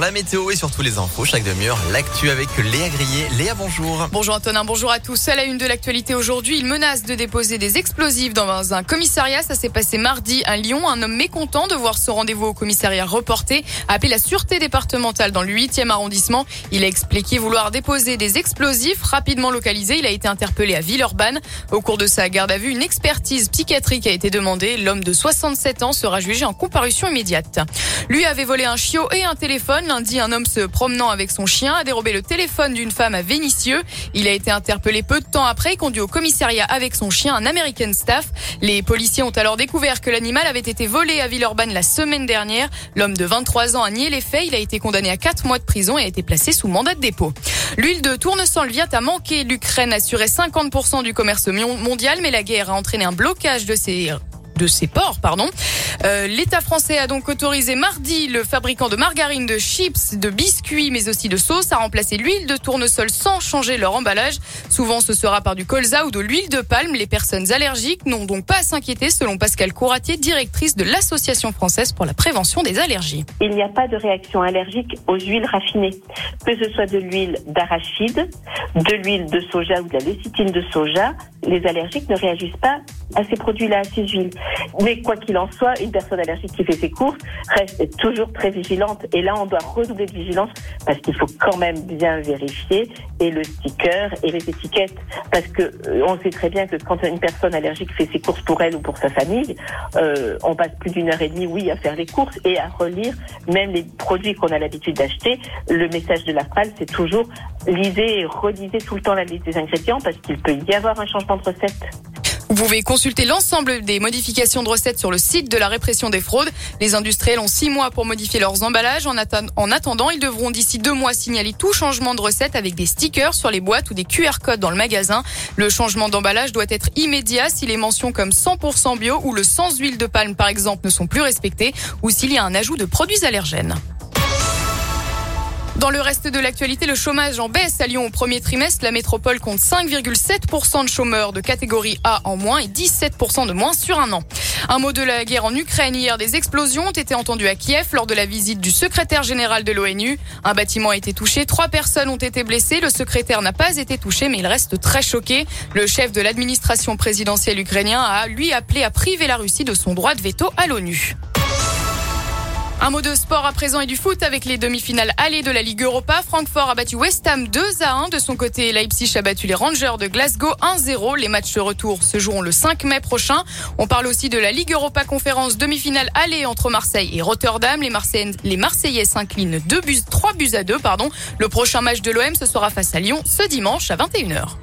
la météo et surtout les infos chaque demi-heure. L'actu avec Léa Grillet. Léa, bonjour. Bonjour Antonin, bonjour à tous. À la une de l'actualité aujourd'hui, il menace de déposer des explosifs dans un commissariat. Ça s'est passé mardi à Lyon. Un homme mécontent de voir son rendez-vous au commissariat reporté a appelé la sûreté départementale dans le 8e arrondissement. Il a expliqué vouloir déposer des explosifs rapidement localisés. Il a été interpellé à Villeurbanne. Au cours de sa garde à vue, une expertise psychiatrique a été demandée. L'homme de 67 ans sera jugé en comparution immédiate. Lui avait volé un chiot et un téléphone. Lundi, un homme se promenant avec son chien a dérobé le téléphone d'une femme à Vénissieux. Il a été interpellé peu de temps après conduit au commissariat avec son chien, un American Staff. Les policiers ont alors découvert que l'animal avait été volé à Villeurbanne la semaine dernière. L'homme de 23 ans a nié les faits. Il a été condamné à 4 mois de prison et a été placé sous mandat de dépôt. L'huile de tournesol vient à manquer. L'Ukraine assurait 50% du commerce mondial, mais la guerre a entraîné un blocage de ses de ses ports, pardon. Euh, L'État français a donc autorisé mardi le fabricant de margarine, de chips, de biscuits, mais aussi de sauce à remplacer l'huile de tournesol sans changer leur emballage. Souvent, ce sera par du colza ou de l'huile de palme. Les personnes allergiques n'ont donc pas à s'inquiéter, selon Pascal Couratier, directrice de l'Association française pour la prévention des allergies. Il n'y a pas de réaction allergique aux huiles raffinées, que ce soit de l'huile d'arachide, de l'huile de soja ou de la lécithine de soja. Les allergiques ne réagissent pas à ces produits-là, à ces huiles. Mais quoi qu'il en soit, une personne allergique qui fait ses courses reste toujours très vigilante. Et là, on doit redoubler de vigilance parce qu'il faut quand même bien vérifier et le sticker et les étiquettes. Parce que euh, on sait très bien que quand une personne allergique fait ses courses pour elle ou pour sa famille, euh, on passe plus d'une heure et demie, oui, à faire les courses et à relire même les produits qu'on a l'habitude d'acheter. Le message de la phrase, c'est toujours lisez et relisez tout le temps la liste des ingrédients parce qu'il peut y avoir un changement de recette. Vous pouvez consulter l'ensemble des modifications de recettes sur le site de la répression des fraudes. Les industriels ont six mois pour modifier leurs emballages. En, en attendant, ils devront d'ici deux mois signaler tout changement de recette avec des stickers sur les boîtes ou des QR codes dans le magasin. Le changement d'emballage doit être immédiat si les mentions comme 100% bio ou le sans huile de palme par exemple ne sont plus respectées ou s'il y a un ajout de produits allergènes. Dans le reste de l'actualité, le chômage en baisse à Lyon au premier trimestre. La métropole compte 5,7% de chômeurs de catégorie A en moins et 17% de moins sur un an. Un mot de la guerre en Ukraine. Hier, des explosions ont été entendues à Kiev lors de la visite du secrétaire général de l'ONU. Un bâtiment a été touché. Trois personnes ont été blessées. Le secrétaire n'a pas été touché, mais il reste très choqué. Le chef de l'administration présidentielle ukrainien a, lui, appelé à priver la Russie de son droit de veto à l'ONU. Un mot de sport à présent et du foot avec les demi-finales allées de la Ligue Europa. Francfort a battu West Ham 2 à 1. De son côté, Leipzig a battu les Rangers de Glasgow 1-0. Les matchs de retour se joueront le 5 mai prochain. On parle aussi de la Ligue Europa Conférence demi-finale allée entre Marseille et Rotterdam. Les Marseillais, s'inclinent 2 buts, 3 buts à 2, pardon. Le prochain match de l'OM, ce sera face à Lyon ce dimanche à 21h.